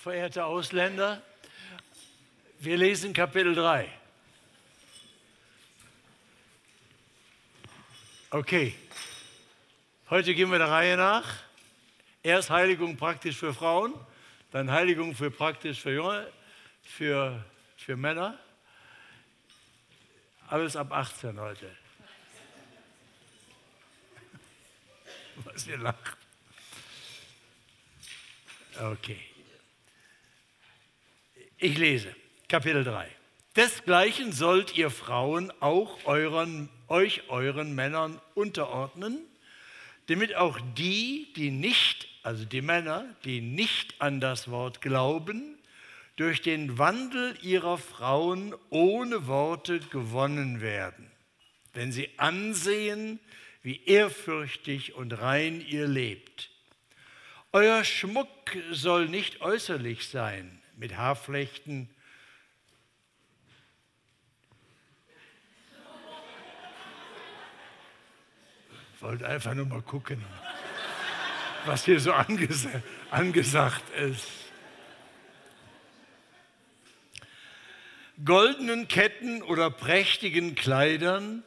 verehrte Ausländer. Wir lesen Kapitel 3. Okay, heute gehen wir der Reihe nach. Erst Heiligung praktisch für Frauen, dann Heiligung für praktisch für Junge, für, für Männer. Alles ab 18 heute. Was ihr lacht. Okay. Ich lese Kapitel 3. Desgleichen sollt ihr Frauen auch euren, euch euren Männern unterordnen, damit auch die, die nicht, also die Männer, die nicht an das Wort glauben, durch den Wandel ihrer Frauen ohne Worte gewonnen werden, wenn sie ansehen, wie ehrfürchtig und rein ihr lebt. Euer Schmuck soll nicht äußerlich sein, mit Haarflechten. Ich wollte einfach nur mal gucken, was hier so anges angesagt ist. Goldenen Ketten oder prächtigen Kleidern,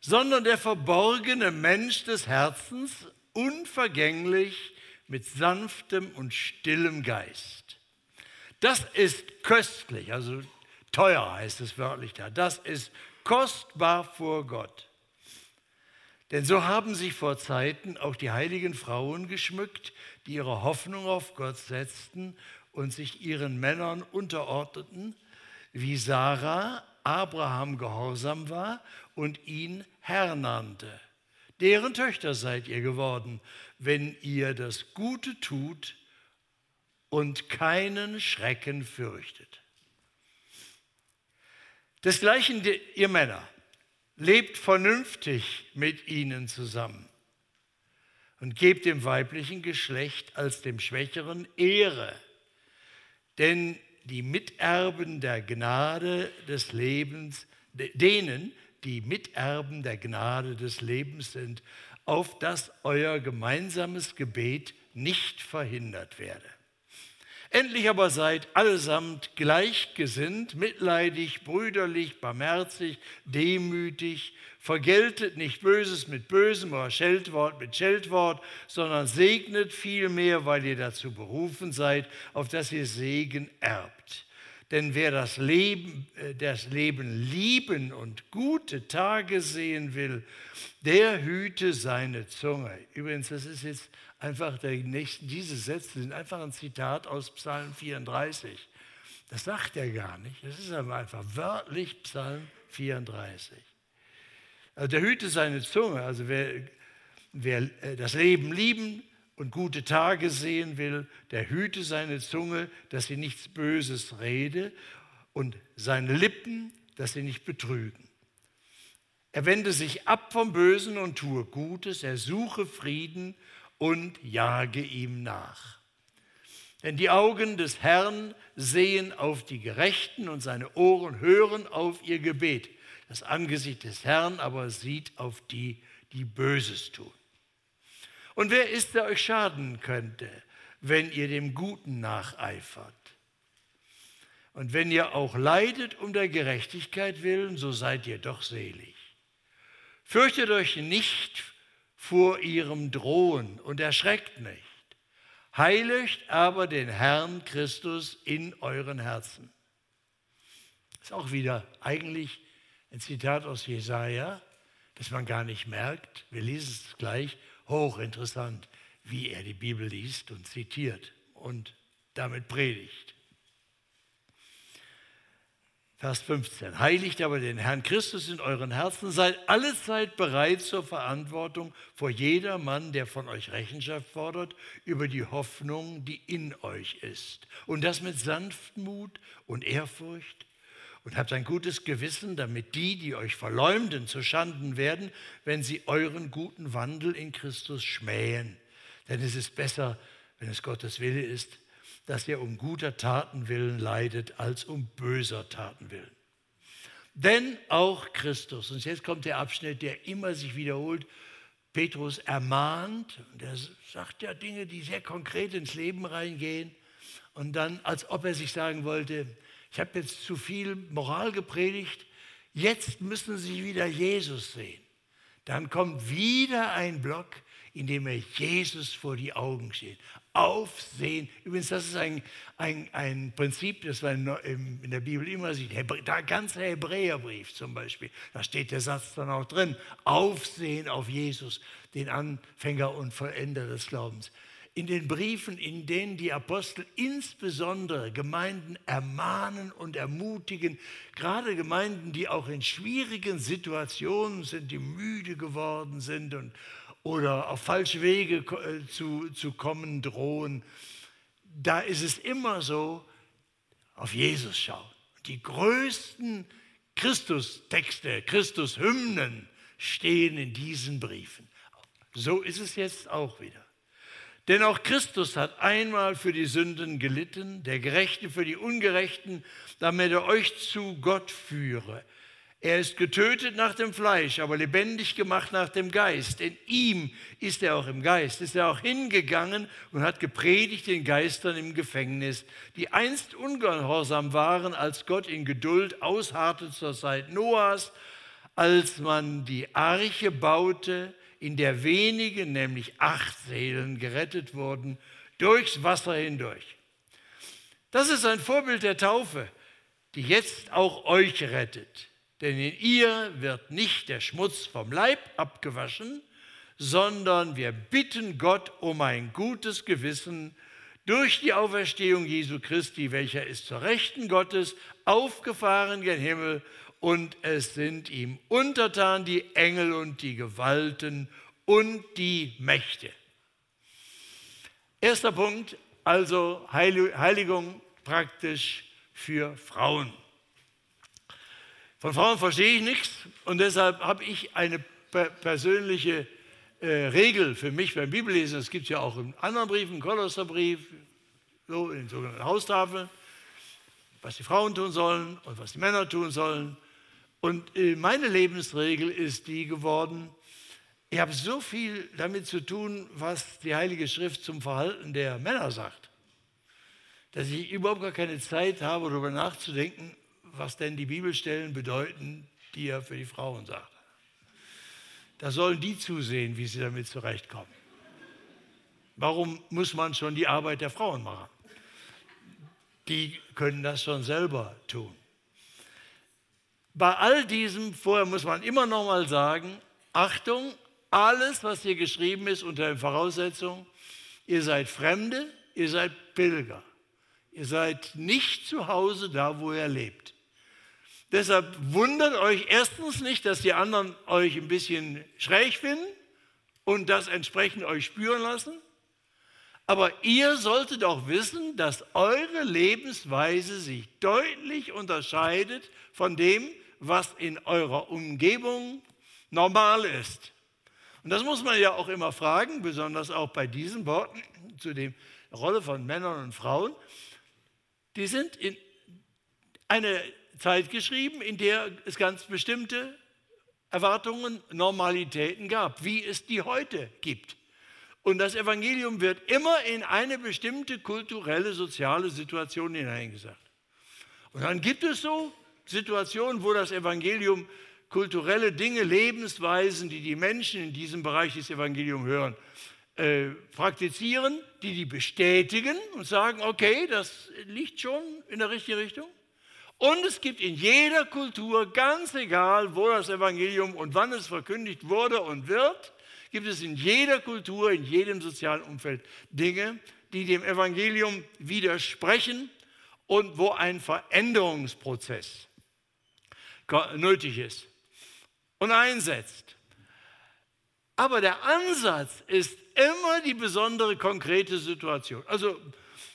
sondern der verborgene Mensch des Herzens, unvergänglich, mit sanftem und stillem Geist. Das ist köstlich, also teuer heißt es wörtlich da. Das ist kostbar vor Gott. Denn so haben sich vor Zeiten auch die heiligen Frauen geschmückt, die ihre Hoffnung auf Gott setzten und sich ihren Männern unterordneten, wie Sarah Abraham gehorsam war und ihn Herr nannte. Deren Töchter seid ihr geworden, wenn ihr das Gute tut und keinen Schrecken fürchtet. Desgleichen ihr Männer, lebt vernünftig mit ihnen zusammen und gebt dem weiblichen Geschlecht als dem Schwächeren Ehre, denn die Miterben der Gnade des Lebens, denen, die Miterben der Gnade des Lebens sind, auf dass euer gemeinsames Gebet nicht verhindert werde. Endlich aber seid allesamt gleichgesinnt, mitleidig, brüderlich, barmherzig, demütig, vergeltet nicht Böses mit Bösem oder Scheltwort mit Scheltwort, sondern segnet vielmehr, weil ihr dazu berufen seid, auf dass ihr Segen erbt. Denn wer das Leben, äh, das Leben lieben und gute Tage sehen will, der hüte seine Zunge. Übrigens, das ist jetzt einfach der nächsten, diese Sätze sind einfach ein Zitat aus Psalm 34. Das sagt er gar nicht. Das ist einfach wörtlich Psalm 34. Also der hüte seine Zunge. Also wer, wer äh, das Leben lieben und gute Tage sehen will, der hüte seine Zunge, dass sie nichts Böses rede und seine Lippen, dass sie nicht betrügen. Er wende sich ab vom Bösen und tue Gutes, er suche Frieden und jage ihm nach. Denn die Augen des Herrn sehen auf die Gerechten und seine Ohren hören auf ihr Gebet. Das Angesicht des Herrn aber sieht auf die, die Böses tun. Und wer ist, der euch schaden könnte, wenn ihr dem Guten nacheifert? Und wenn ihr auch leidet um der Gerechtigkeit willen, so seid ihr doch selig. Fürchtet euch nicht vor ihrem Drohen und erschreckt nicht. Heiligt aber den Herrn Christus in euren Herzen. Das ist auch wieder eigentlich ein Zitat aus Jesaja, das man gar nicht merkt. Wir lesen es gleich hochinteressant, wie er die Bibel liest und zitiert und damit predigt. Vers 15. Heiligt aber den Herrn Christus in euren Herzen, seid alle Zeit bereit zur Verantwortung vor jedermann, der von euch Rechenschaft fordert, über die Hoffnung, die in euch ist. Und das mit Sanftmut und Ehrfurcht, und habt ein gutes Gewissen, damit die, die euch verleumden, zu Schanden werden, wenn sie euren guten Wandel in Christus schmähen. Denn es ist besser, wenn es Gottes Wille ist, dass ihr um guter Taten willen leidet, als um böser Taten willen. Denn auch Christus, und jetzt kommt der Abschnitt, der immer sich wiederholt, Petrus ermahnt, und er sagt ja Dinge, die sehr konkret ins Leben reingehen, Und dann, als ob er sich sagen wollte, ich habe jetzt zu viel Moral gepredigt, jetzt müssen Sie wieder Jesus sehen. Dann kommt wieder ein Block, in dem er Jesus vor die Augen steht. Aufsehen. Übrigens, das ist ein, ein, ein Prinzip, das man in der Bibel immer sieht. Der ganze Hebräerbrief zum Beispiel, da steht der Satz dann auch drin. Aufsehen auf Jesus, den Anfänger und Vollender des Glaubens in den Briefen, in denen die Apostel insbesondere Gemeinden ermahnen und ermutigen, gerade Gemeinden, die auch in schwierigen Situationen sind, die müde geworden sind und, oder auf falsche Wege äh, zu, zu kommen drohen, da ist es immer so, auf Jesus schauen. Die größten Christus-Texte, Christus-Hymnen stehen in diesen Briefen. So ist es jetzt auch wieder. Denn auch Christus hat einmal für die Sünden gelitten, der Gerechte für die Ungerechten, damit er euch zu Gott führe. Er ist getötet nach dem Fleisch, aber lebendig gemacht nach dem Geist. In ihm ist er auch im Geist, ist er auch hingegangen und hat gepredigt den Geistern im Gefängnis, die einst ungehorsam waren, als Gott in Geduld ausharrte zur Zeit Noahs, als man die Arche baute, in der wenige, nämlich acht Seelen, gerettet wurden, durchs Wasser hindurch. Das ist ein Vorbild der Taufe, die jetzt auch euch rettet. Denn in ihr wird nicht der Schmutz vom Leib abgewaschen, sondern wir bitten Gott um ein gutes Gewissen durch die Auferstehung Jesu Christi, welcher ist zur Rechten Gottes aufgefahren gen Himmel und es sind ihm untertan die Engel und die Gewalten und die Mächte. Erster Punkt, also Heiligung praktisch für Frauen. Von Frauen verstehe ich nichts und deshalb habe ich eine persönliche äh, Regel für mich beim Bibellesen. Es gibt ja auch in anderen Briefen, Kolosserbrief, so in den sogenannten Haustafeln, was die Frauen tun sollen und was die Männer tun sollen. Und äh, meine Lebensregel ist die geworden, ich habe so viel damit zu tun, was die Heilige Schrift zum Verhalten der Männer sagt, dass ich überhaupt gar keine Zeit habe, darüber nachzudenken, was denn die Bibelstellen bedeuten, die er für die Frauen sagt. Da sollen die zusehen, wie sie damit zurechtkommen. Warum muss man schon die Arbeit der Frauen machen? Die können das schon selber tun. Bei all diesem, vorher muss man immer noch mal sagen, Achtung, alles, was hier geschrieben ist, unter der Voraussetzung, ihr seid Fremde, ihr seid Pilger. Ihr seid nicht zu Hause da, wo ihr lebt. Deshalb wundert euch erstens nicht, dass die anderen euch ein bisschen schräg finden und das entsprechend euch spüren lassen. Aber ihr solltet auch wissen, dass eure Lebensweise sich deutlich unterscheidet von dem, was in eurer Umgebung normal ist. Und das muss man ja auch immer fragen, besonders auch bei diesen Worten zu der Rolle von Männern und Frauen. Die sind in eine Zeit geschrieben, in der es ganz bestimmte Erwartungen, Normalitäten gab, wie es die heute gibt. Und das Evangelium wird immer in eine bestimmte kulturelle, soziale Situation hineingesagt. Und dann gibt es so Situationen, wo das Evangelium kulturelle Dinge, Lebensweisen, die die Menschen in diesem Bereich des Evangeliums hören, äh, praktizieren, die die bestätigen und sagen, okay, das liegt schon in der richtigen Richtung. Und es gibt in jeder Kultur, ganz egal, wo das Evangelium und wann es verkündigt wurde und wird, gibt es in jeder Kultur, in jedem sozialen Umfeld Dinge, die dem Evangelium widersprechen und wo ein Veränderungsprozess nötig ist und einsetzt. Aber der Ansatz ist immer die besondere konkrete Situation. Also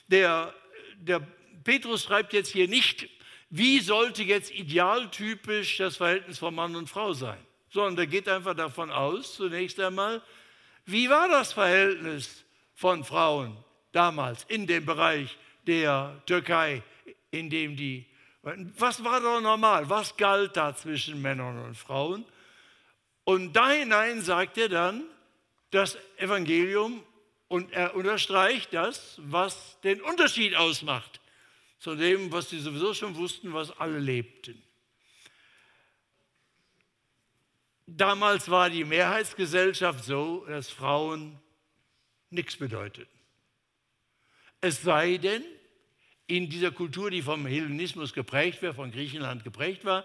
der, der Petrus schreibt jetzt hier nicht, wie sollte jetzt idealtypisch das Verhältnis von Mann und Frau sein, sondern er geht einfach davon aus, zunächst einmal, wie war das Verhältnis von Frauen damals in dem Bereich der Türkei, in dem die was war da normal? Was galt da zwischen Männern und Frauen? Und da hinein sagt er dann, das Evangelium Und er unterstreicht das, was den Unterschied ausmacht zu dem, was sie sowieso schon wussten, was alle lebten. Damals war die Mehrheitsgesellschaft so, dass Frauen nichts bedeuteten. Es sei denn, in dieser Kultur, die vom Hellenismus geprägt war, von Griechenland geprägt war,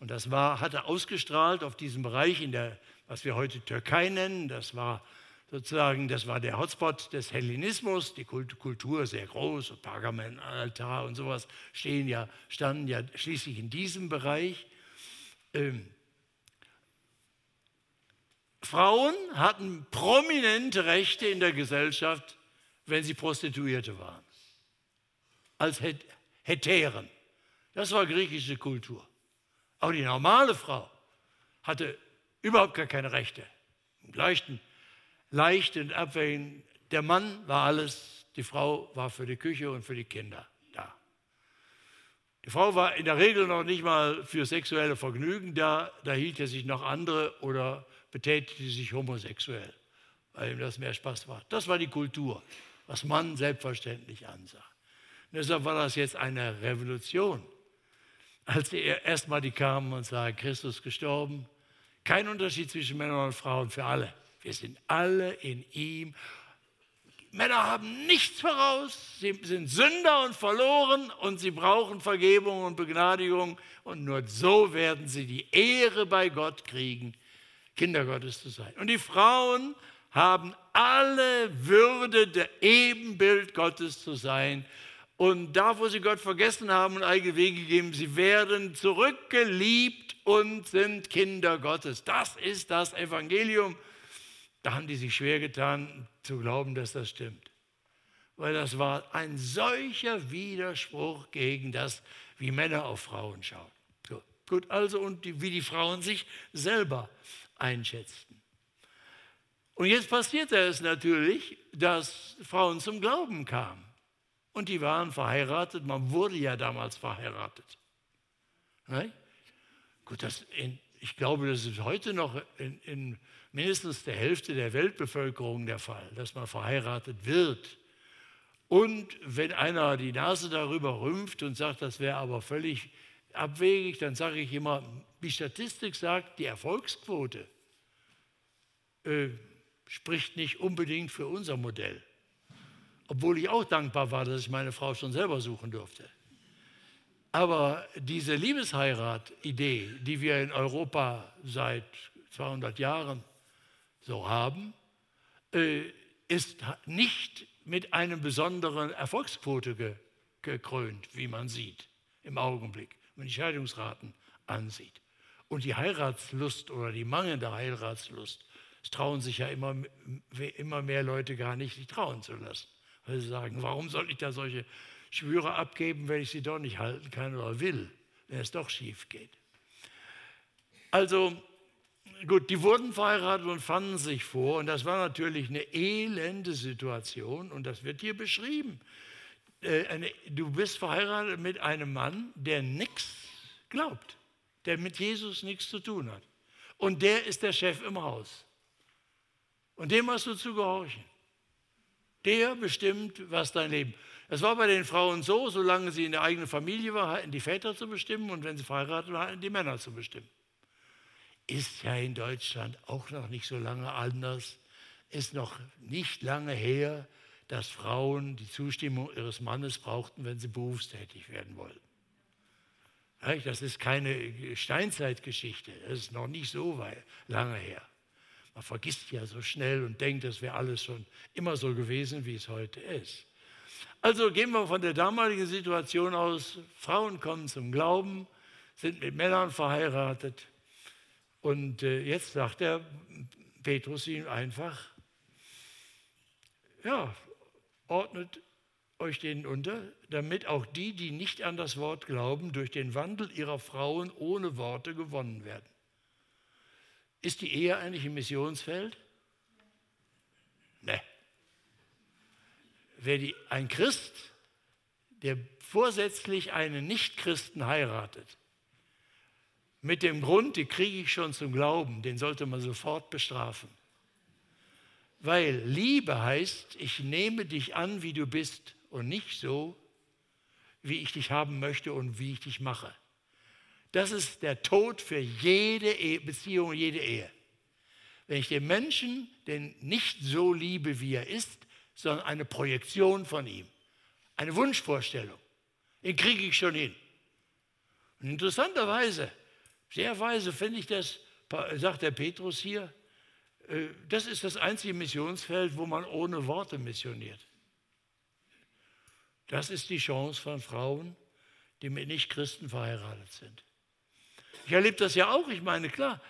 und das war, hatte ausgestrahlt auf diesem Bereich, in der, was wir heute Türkei nennen, das war sozusagen, das war der Hotspot des Hellenismus, die Kultur sehr groß, und Pergamen, Altar und sowas stehen ja, standen ja schließlich in diesem Bereich. Ähm, Frauen hatten prominente Rechte in der Gesellschaft, wenn sie Prostituierte waren, als Hetären. Das war griechische Kultur. Aber die normale Frau hatte überhaupt gar keine Rechte. Leichten leicht und abwägen. Der Mann war alles, die Frau war für die Küche und für die Kinder da. Die Frau war in der Regel noch nicht mal für sexuelle Vergnügen da, da hielt er sich noch andere oder betätigte sich homosexuell, weil ihm das mehr Spaß macht. Das war die Kultur, was man selbstverständlich ansah. Und deshalb war das jetzt eine Revolution, als erstmal die kamen und sagen, Christus gestorben, kein Unterschied zwischen Männern und Frauen für alle. Wir sind alle in ihm. Männer haben nichts voraus, sie sind Sünder und verloren und sie brauchen Vergebung und Begnadigung und nur so werden sie die Ehre bei Gott kriegen, Kinder Gottes zu sein. Und die Frauen haben alle Würde der Ebenbild Gottes zu sein. Und da, wo sie Gott vergessen haben und eigene Wege gegeben, sie werden zurückgeliebt und sind Kinder Gottes. Das ist das Evangelium. Da haben die sich schwer getan zu glauben, dass das stimmt. Weil das war ein solcher Widerspruch gegen das, wie Männer auf Frauen schauen. So, gut, also und die, wie die Frauen sich selber einschätzten. Und jetzt passierte es natürlich, dass Frauen zum Glauben kamen. Und die waren verheiratet, man wurde ja damals verheiratet. Ne? Gut, das in, ich glaube, das ist heute noch in, in mindestens der Hälfte der Weltbevölkerung der Fall, dass man verheiratet wird. Und wenn einer die Nase darüber rümpft und sagt, das wäre aber völlig abwegig, dann sage ich immer, die Statistik sagt, die Erfolgsquote äh, spricht nicht unbedingt für unser Modell. Obwohl ich auch dankbar war, dass ich meine Frau schon selber suchen durfte. Aber diese Liebesheirat-Idee, die wir in Europa seit 200 Jahren so haben, äh, ist nicht mit einer besonderen Erfolgsquote ge gekrönt, wie man sieht im Augenblick, wenn man die Scheidungsraten ansieht. Und die Heiratslust oder die mangelnde Heiratslust, es trauen sich ja immer, immer mehr Leute gar nicht, sich trauen zu lassen. Weil sie sagen, warum soll ich da solche Schwüre abgeben, wenn ich sie doch nicht halten kann oder will, wenn es doch schief geht. Also gut, die wurden verheiratet und fanden sich vor und das war natürlich eine elende Situation und das wird hier beschrieben. Äh, du bist verheiratet mit einem Mann, der nichts glaubt, der mit Jesus nichts zu tun hat. Und der ist der Chef im Haus. Und dem hast du zu gehorchen. Der bestimmt, was dein Leben. Es war bei den Frauen so, solange sie in der eigenen Familie war, hatten die Väter zu bestimmen und wenn sie verheiratet waren, hatten die Männer zu bestimmen ist ja in Deutschland auch noch nicht so lange anders. Ist noch nicht lange her, dass Frauen die Zustimmung ihres Mannes brauchten, wenn sie berufstätig werden wollten. Das ist keine Steinzeitgeschichte, das ist noch nicht so lange her. Man vergisst ja so schnell und denkt, das wäre alles schon immer so gewesen, wie es heute ist. Also gehen wir von der damaligen Situation aus, Frauen kommen zum Glauben, sind mit Männern verheiratet, und äh, jetzt sagt er Petrus ihm einfach, ja, ordnet euch denen unter, damit auch die, die nicht an das Wort glauben, durch den Wandel ihrer Frauen ohne Worte gewonnen werden. Ist die Ehe eigentlich im Missionsfeld? Ne. Wer die, ein Christ, der vorsätzlich einen Nichtchristen heiratet, mit dem Grund, die kriege ich schon zum Glauben, den sollte man sofort bestrafen. Weil Liebe heißt, ich nehme dich an, wie du bist und nicht so, wie ich dich haben möchte und wie ich dich mache. Das ist der Tod für jede Ehe, Beziehung, jede Ehe. Wenn ich den Menschen den nicht so liebe, wie er ist, sondern eine Projektion von ihm, eine Wunschvorstellung, den kriege ich schon hin. Und interessanterweise, sehr weise finde ich das, sagt der Petrus hier, äh, das ist das einzige Missionsfeld, wo man ohne Worte missioniert. Das ist die Chance von Frauen, die mit Nichtchristen verheiratet sind. Ich erlebe das ja auch. Ich meine, klar,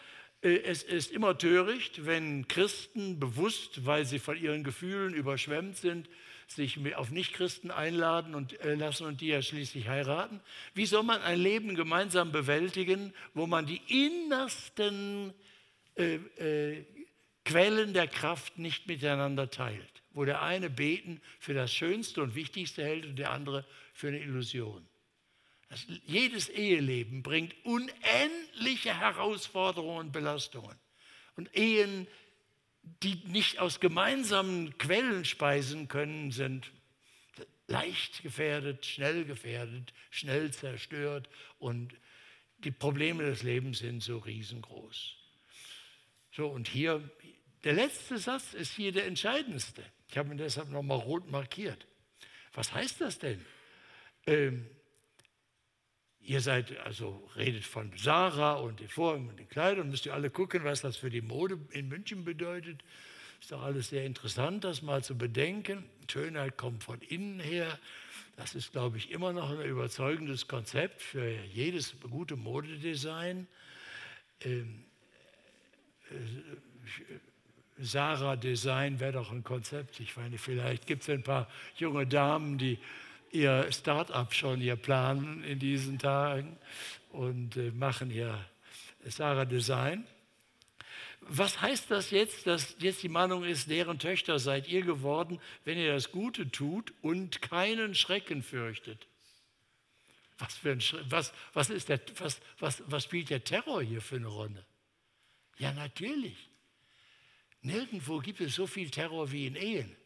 äh, es ist immer töricht, wenn Christen bewusst, weil sie von ihren Gefühlen überschwemmt sind, sich auf Nichtchristen einladen und äh, lassen und die ja schließlich heiraten. Wie soll man ein Leben gemeinsam bewältigen, wo man die innersten äh, äh, Quellen der Kraft nicht miteinander teilt? Wo der eine beten für das Schönste und Wichtigste hält und der andere für eine Illusion. Das, jedes Eheleben bringt unendliche Herausforderungen und Belastungen. Und Ehen, die nicht aus gemeinsamen Quellen speisen können, sind leicht gefährdet, schnell gefährdet, schnell zerstört und die Probleme des Lebens sind so riesengroß. So, und hier, der letzte Satz ist hier der entscheidendste. Ich habe ihn deshalb nochmal rot markiert. Was heißt das denn? Ähm, Ihr seid, also redet von Sarah und den Vorhängen und den Kleidern, müsst ihr alle gucken, was das für die Mode in München bedeutet. Ist doch alles sehr interessant, das mal zu bedenken. Schönheit kommt von innen her. Das ist, glaube ich, immer noch ein überzeugendes Konzept für jedes gute Modedesign. Ähm, äh, Sarah Design wäre doch ein Konzept. Ich meine, vielleicht gibt es ein paar junge Damen, die ihr Start-up schon hier planen in diesen Tagen und äh, machen hier Sarah Design. Was heißt das jetzt, dass jetzt die Mahnung ist, deren Töchter seid ihr geworden, wenn ihr das Gute tut und keinen Schrecken fürchtet? Was, für ein, was, was, ist der, was, was, was spielt der Terror hier für eine Rolle? Ja, natürlich. Nirgendwo gibt es so viel Terror wie in Ehen.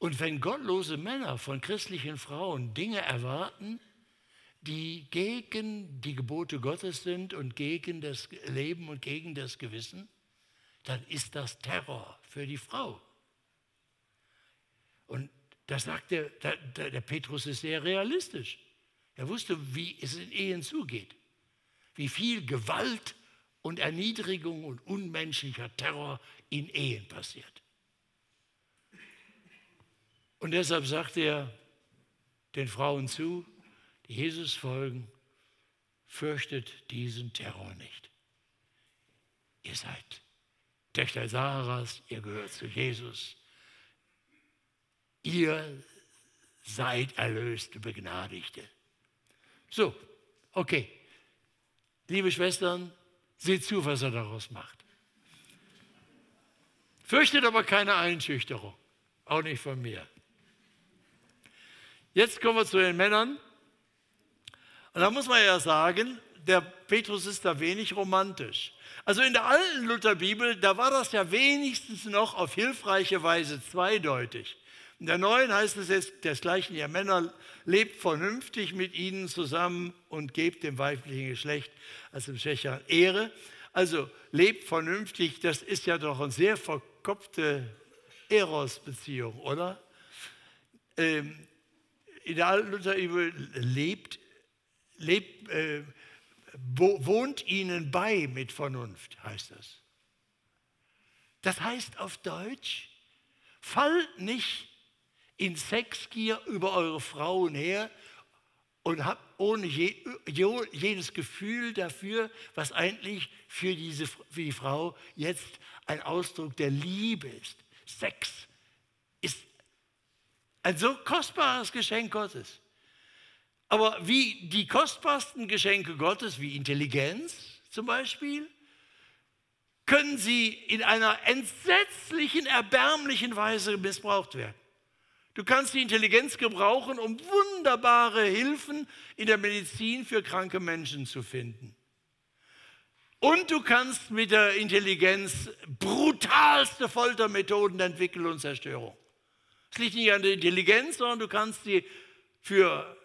Und wenn gottlose Männer von christlichen Frauen Dinge erwarten, die gegen die Gebote Gottes sind und gegen das Leben und gegen das Gewissen, dann ist das Terror für die Frau. Und das sagt der, der, der Petrus ist sehr realistisch. Er wusste, wie es in Ehen zugeht, wie viel Gewalt und Erniedrigung und unmenschlicher Terror in Ehen passiert. Und deshalb sagt er den Frauen zu, die Jesus folgen, fürchtet diesen Terror nicht. Ihr seid Töchter Sarahs, ihr gehört zu Jesus. Ihr seid erlöste Begnadigte. So, okay. Liebe Schwestern, seht zu, was er daraus macht. Fürchtet aber keine Einschüchterung, auch nicht von mir. Jetzt kommen wir zu den Männern. Und da muss man ja sagen, der Petrus ist da wenig romantisch. Also in der alten Lutherbibel, da war das ja wenigstens noch auf hilfreiche Weise zweideutig. In der neuen heißt es jetzt desgleichen, ihr Männer lebt vernünftig mit ihnen zusammen und gebt dem weiblichen Geschlecht als dem Schwächeren Ehre. Also lebt vernünftig, das ist ja doch eine sehr verkopfte Eros-Beziehung, oder? Ähm, in der alten Lutherbibel lebt, lebt äh, wohnt ihnen bei mit Vernunft, heißt das. Das heißt auf Deutsch, fallt nicht in Sexgier über eure Frauen her und habt ohne je, jedes Gefühl dafür, was eigentlich für, diese, für die Frau jetzt ein Ausdruck der Liebe ist. Sex ein so kostbares Geschenk Gottes. Aber wie die kostbarsten Geschenke Gottes, wie Intelligenz zum Beispiel, können sie in einer entsetzlichen, erbärmlichen Weise missbraucht werden. Du kannst die Intelligenz gebrauchen, um wunderbare Hilfen in der Medizin für kranke Menschen zu finden. Und du kannst mit der Intelligenz brutalste Foltermethoden entwickeln und Zerstörung. Es liegt nicht an der Intelligenz, sondern du kannst sie für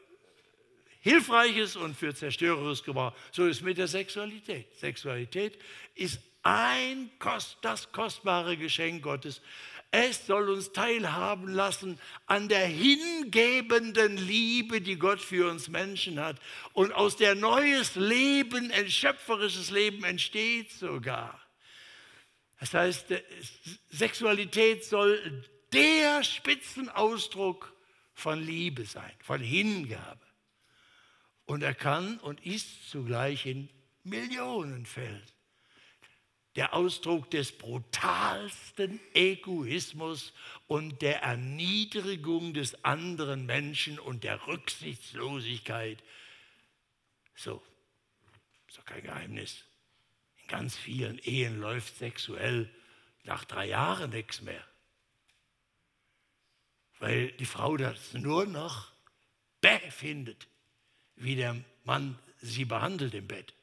Hilfreiches und für Zerstörerisches gebrauchen. So ist es mit der Sexualität. Sexualität ist ein das kostbare Geschenk Gottes. Es soll uns teilhaben lassen an der hingebenden Liebe, die Gott für uns Menschen hat. Und aus der neues Leben, ein schöpferisches Leben entsteht sogar. Das heißt, Sexualität soll der Spitzenausdruck von Liebe sein, von Hingabe. Und er kann und ist zugleich in Millionen Fällen der Ausdruck des brutalsten Egoismus und der Erniedrigung des anderen Menschen und der Rücksichtslosigkeit. So, ist doch kein Geheimnis. In ganz vielen Ehen läuft sexuell nach drei Jahren nichts mehr. Weil die Frau das nur noch bäh findet, wie der Mann sie behandelt im Bett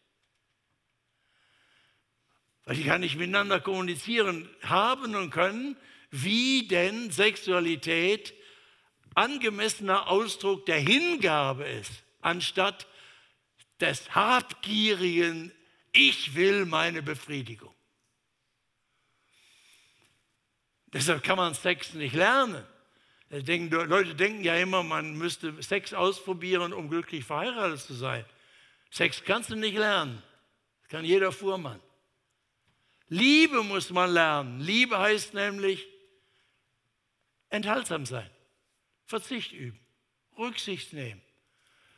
weil die gar nicht miteinander kommunizieren haben und können, wie denn Sexualität angemessener Ausdruck der Hingabe ist, anstatt des habgierigen, ich will meine Befriedigung. Deshalb kann man Sex nicht lernen. Leute denken ja immer, man müsste Sex ausprobieren, um glücklich verheiratet zu sein. Sex kannst du nicht lernen. Das kann jeder Fuhrmann. Liebe muss man lernen. Liebe heißt nämlich enthaltsam sein, Verzicht üben, Rücksicht nehmen.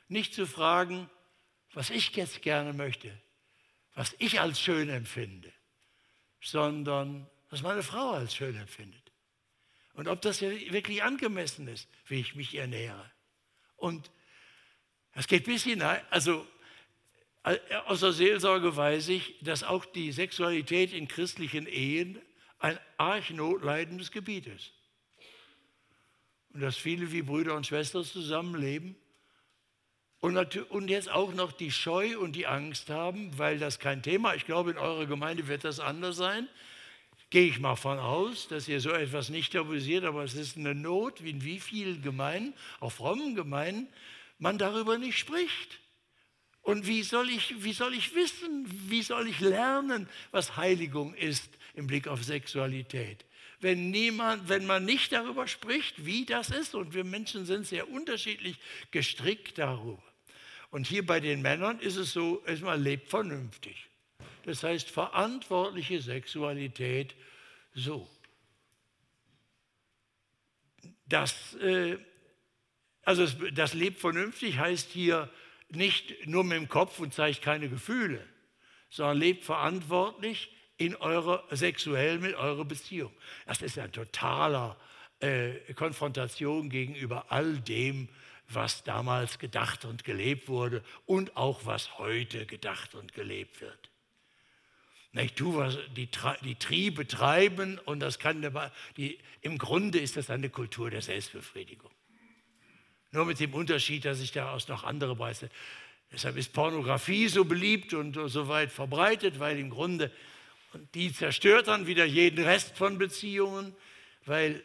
Nicht zu fragen, was ich jetzt gerne möchte, was ich als schön empfinde, sondern was meine Frau als schön empfindet. Und ob das wirklich angemessen ist, wie ich mich ernähre. Und das geht bis hinein, also aus der Seelsorge weiß ich, dass auch die Sexualität in christlichen Ehen ein arg notleidendes Gebiet ist. Und dass viele wie Brüder und Schwestern zusammenleben und, und jetzt auch noch die Scheu und die Angst haben, weil das kein Thema, ich glaube, in eurer Gemeinde wird das anders sein. Gehe ich mal von aus, dass ihr so etwas nicht tabuisiert, aber es ist eine Not, wie in wie vielen Gemeinden, auch frommen Gemeinden, man darüber nicht spricht. Und wie soll, ich, wie soll ich wissen, wie soll ich lernen, was Heiligung ist im Blick auf Sexualität? Wenn, niemand, wenn man nicht darüber spricht, wie das ist, und wir Menschen sind sehr unterschiedlich gestrickt darüber. Und hier bei den Männern ist es so, man lebt vernünftig. Das heißt, verantwortliche Sexualität so. Das, äh, also das lebt vernünftig heißt hier, nicht nur mit dem Kopf und zeigt keine Gefühle, sondern lebt verantwortlich in eurer sexuell mit eurer Beziehung. Das ist eine totaler äh, Konfrontation gegenüber all dem, was damals gedacht und gelebt wurde und auch was heute gedacht und gelebt wird. Ich tue was, die, die Triebe treiben und das kann, die, im Grunde ist das eine Kultur der Selbstbefriedigung. Nur mit dem Unterschied, dass ich daraus noch andere Preise. Deshalb ist Pornografie so beliebt und so weit verbreitet, weil im Grunde und die zerstört dann wieder jeden Rest von Beziehungen, weil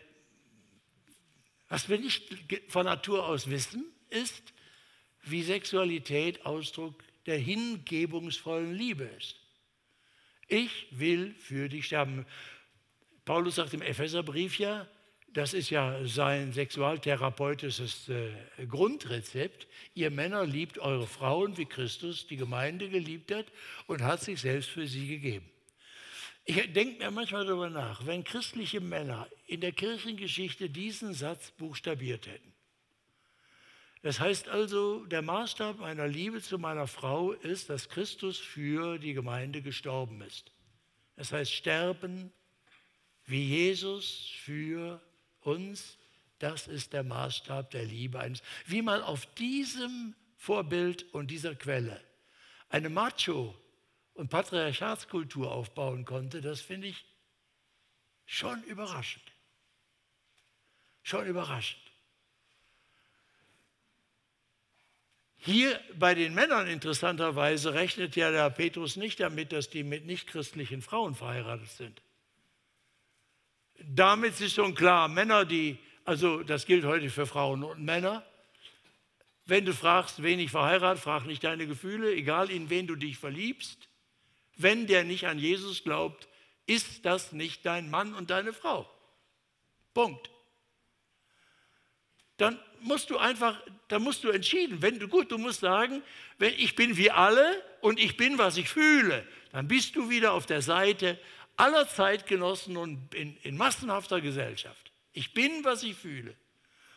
was wir nicht von Natur aus wissen, ist, wie Sexualität Ausdruck der hingebungsvollen Liebe ist. Ich will für dich sterben. Paulus sagt im Epheserbrief ja, das ist ja sein sexualtherapeutisches äh, Grundrezept. Ihr Männer liebt eure Frauen, wie Christus die Gemeinde geliebt hat und hat sich selbst für sie gegeben. Ich denke mir manchmal darüber nach, wenn christliche Männer in der Kirchengeschichte diesen Satz buchstabiert hätten. Das heißt also, der Maßstab meiner Liebe zu meiner Frau ist, dass Christus für die Gemeinde gestorben ist. Das heißt, sterben wie Jesus für uns, das ist der Maßstab der Liebe eines. Wie man auf diesem Vorbild und dieser Quelle eine Macho- und Patriarchatskultur aufbauen konnte, das finde ich schon überraschend. Schon überraschend. Hier bei den Männern interessanterweise rechnet ja der Petrus nicht damit, dass die mit nichtchristlichen Frauen verheiratet sind. Damit ist schon klar, Männer, die, also das gilt heute für Frauen und Männer, wenn du fragst, wen ich verheirate, frag nicht deine Gefühle, egal in wen du dich verliebst. Wenn der nicht an Jesus glaubt, ist das nicht dein Mann und deine Frau. Punkt. Dann musst du einfach, dann musst du entschieden, wenn du gut, du musst sagen, wenn ich bin wie alle und ich bin, was ich fühle, dann bist du wieder auf der Seite aller Zeitgenossen und in, in massenhafter Gesellschaft. Ich bin, was ich fühle.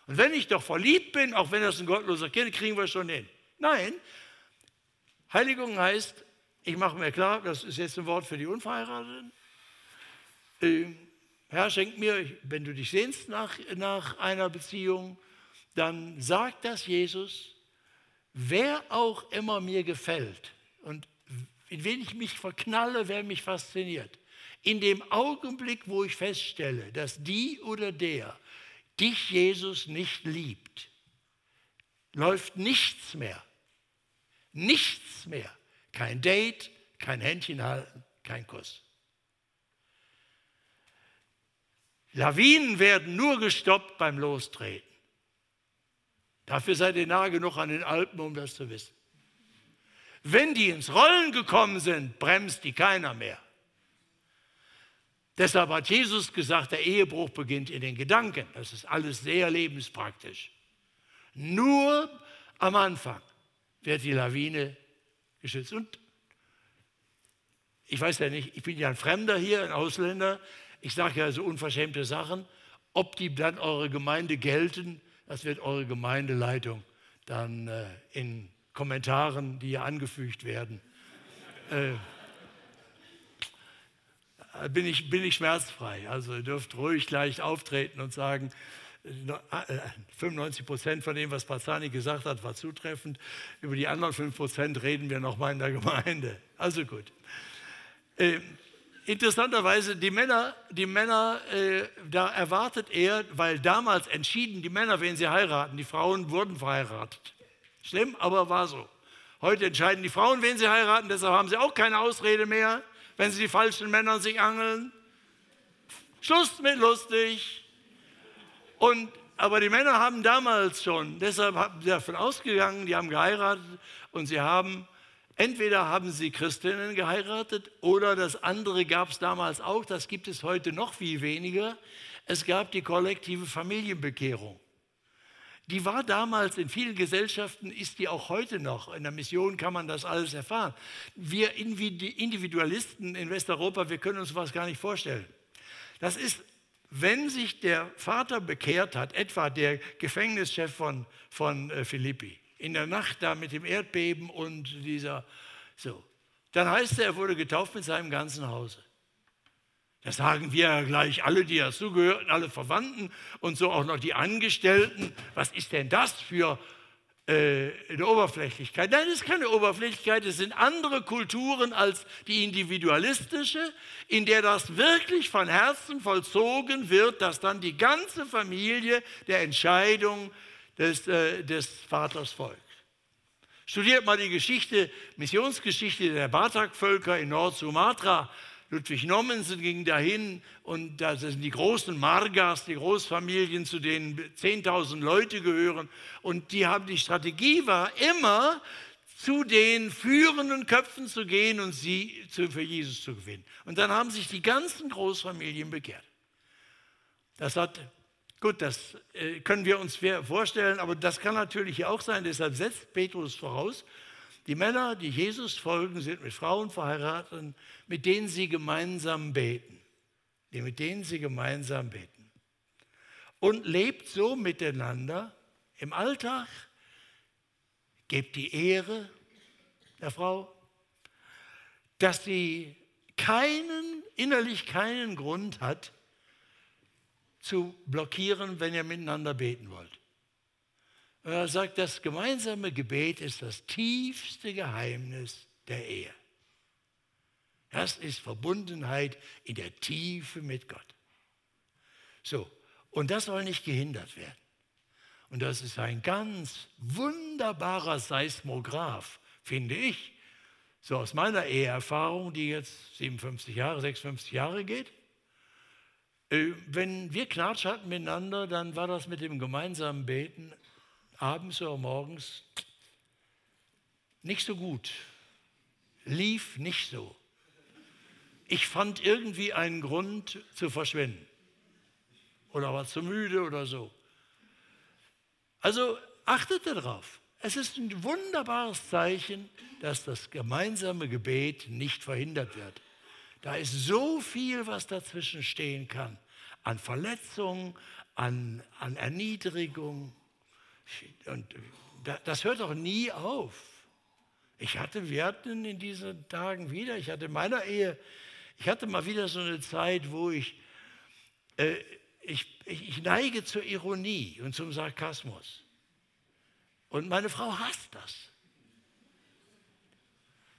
Und wenn ich doch verliebt bin, auch wenn das ein gottloser Kind, kriegen wir schon hin. Nein, Heiligung heißt, ich mache mir klar, das ist jetzt ein Wort für die Unverheirateten. Äh, Herr, schenk mir, wenn du dich sehnst nach, nach einer Beziehung, dann sagt das Jesus, wer auch immer mir gefällt und in wen ich mich verknalle, wer mich fasziniert, in dem Augenblick, wo ich feststelle, dass die oder der dich, Jesus, nicht liebt, läuft nichts mehr. Nichts mehr. Kein Date, kein Händchen halten, kein Kuss. Lawinen werden nur gestoppt beim Lostreten. Dafür seid ihr nahe genug an den Alpen, um das zu wissen. Wenn die ins Rollen gekommen sind, bremst die keiner mehr. Deshalb hat Jesus gesagt, der Ehebruch beginnt in den Gedanken. Das ist alles sehr lebenspraktisch. Nur am Anfang wird die Lawine geschützt. Und ich weiß ja nicht, ich bin ja ein Fremder hier, ein Ausländer. Ich sage ja so unverschämte Sachen. Ob die dann eure Gemeinde gelten, das wird eure Gemeindeleitung dann äh, in Kommentaren, die hier angefügt werden, äh, bin, ich, bin ich schmerzfrei. Also ihr dürft ruhig leicht auftreten und sagen, 95 äh, Prozent von dem, was Pazzani gesagt hat, war zutreffend. Über die anderen 5 Prozent reden wir nochmal in der Gemeinde. Also gut. Äh, interessanterweise, die Männer, die Männer äh, da erwartet er, weil damals entschieden die Männer, wen sie heiraten. Die Frauen wurden verheiratet. Schlimm, aber war so. Heute entscheiden die Frauen, wen sie heiraten, deshalb haben sie auch keine Ausrede mehr, wenn sie die falschen Männer sich angeln. Schluss mit lustig. Und, aber die Männer haben damals schon, deshalb haben sie davon ausgegangen, die haben geheiratet und sie haben Entweder haben sie Christinnen geheiratet oder das andere gab es damals auch, das gibt es heute noch viel weniger. Es gab die kollektive Familienbekehrung. Die war damals in vielen Gesellschaften, ist die auch heute noch. In der Mission kann man das alles erfahren. Wir Individualisten in Westeuropa, wir können uns was gar nicht vorstellen. Das ist, wenn sich der Vater bekehrt hat, etwa der Gefängnischef von, von äh, Philippi, in der Nacht da mit dem Erdbeben und dieser, so. Dann heißt er, er wurde getauft mit seinem ganzen Hause. Da sagen wir ja gleich alle, die dazugehörten, alle Verwandten und so auch noch die Angestellten. Was ist denn das für äh, eine Oberflächlichkeit? Nein, das ist keine Oberflächlichkeit, es sind andere Kulturen als die individualistische, in der das wirklich von Herzen vollzogen wird, dass dann die ganze Familie der Entscheidung des, äh, des Vaters folgt. Studiert mal die Geschichte, Missionsgeschichte der Batak-Völker in Nord-Sumatra. Ludwig Nommensen ging dahin und da sind die großen Margas, die Großfamilien, zu denen 10.000 Leute gehören. Und die haben die Strategie war immer, zu den führenden Köpfen zu gehen und sie für Jesus zu gewinnen. Und dann haben sich die ganzen Großfamilien bekehrt. Das hat Gut, das äh, können wir uns vorstellen, aber das kann natürlich auch sein. Deshalb setzt Petrus voraus, die Männer, die Jesus folgen, sind mit Frauen verheiratet, mit denen sie gemeinsam beten. Mit denen sie gemeinsam beten. Und lebt so miteinander im Alltag, gebt die Ehre der Frau, dass sie keinen, innerlich keinen Grund hat, zu blockieren, wenn ihr miteinander beten wollt. Und er sagt, das gemeinsame Gebet ist das tiefste Geheimnis der Ehe. Das ist Verbundenheit in der Tiefe mit Gott. So, und das soll nicht gehindert werden. Und das ist ein ganz wunderbarer Seismograph, finde ich. So aus meiner Eheerfahrung, die jetzt 57 Jahre, 56 Jahre geht. Äh, wenn wir Knatsch hatten miteinander, dann war das mit dem gemeinsamen Beten abends oder morgens nicht so gut. Lief nicht so. Ich fand irgendwie einen Grund zu verschwinden. Oder war zu müde oder so. Also achtet darauf. Es ist ein wunderbares Zeichen, dass das gemeinsame Gebet nicht verhindert wird. Da ist so viel, was dazwischen stehen kann. An Verletzungen, an, an Erniedrigung. Und das hört doch nie auf. Ich hatte, wir hatten in diesen Tagen wieder, ich hatte in meiner Ehe, ich hatte mal wieder so eine Zeit, wo ich, äh, ich, ich neige zur Ironie und zum Sarkasmus. Und meine Frau hasst das.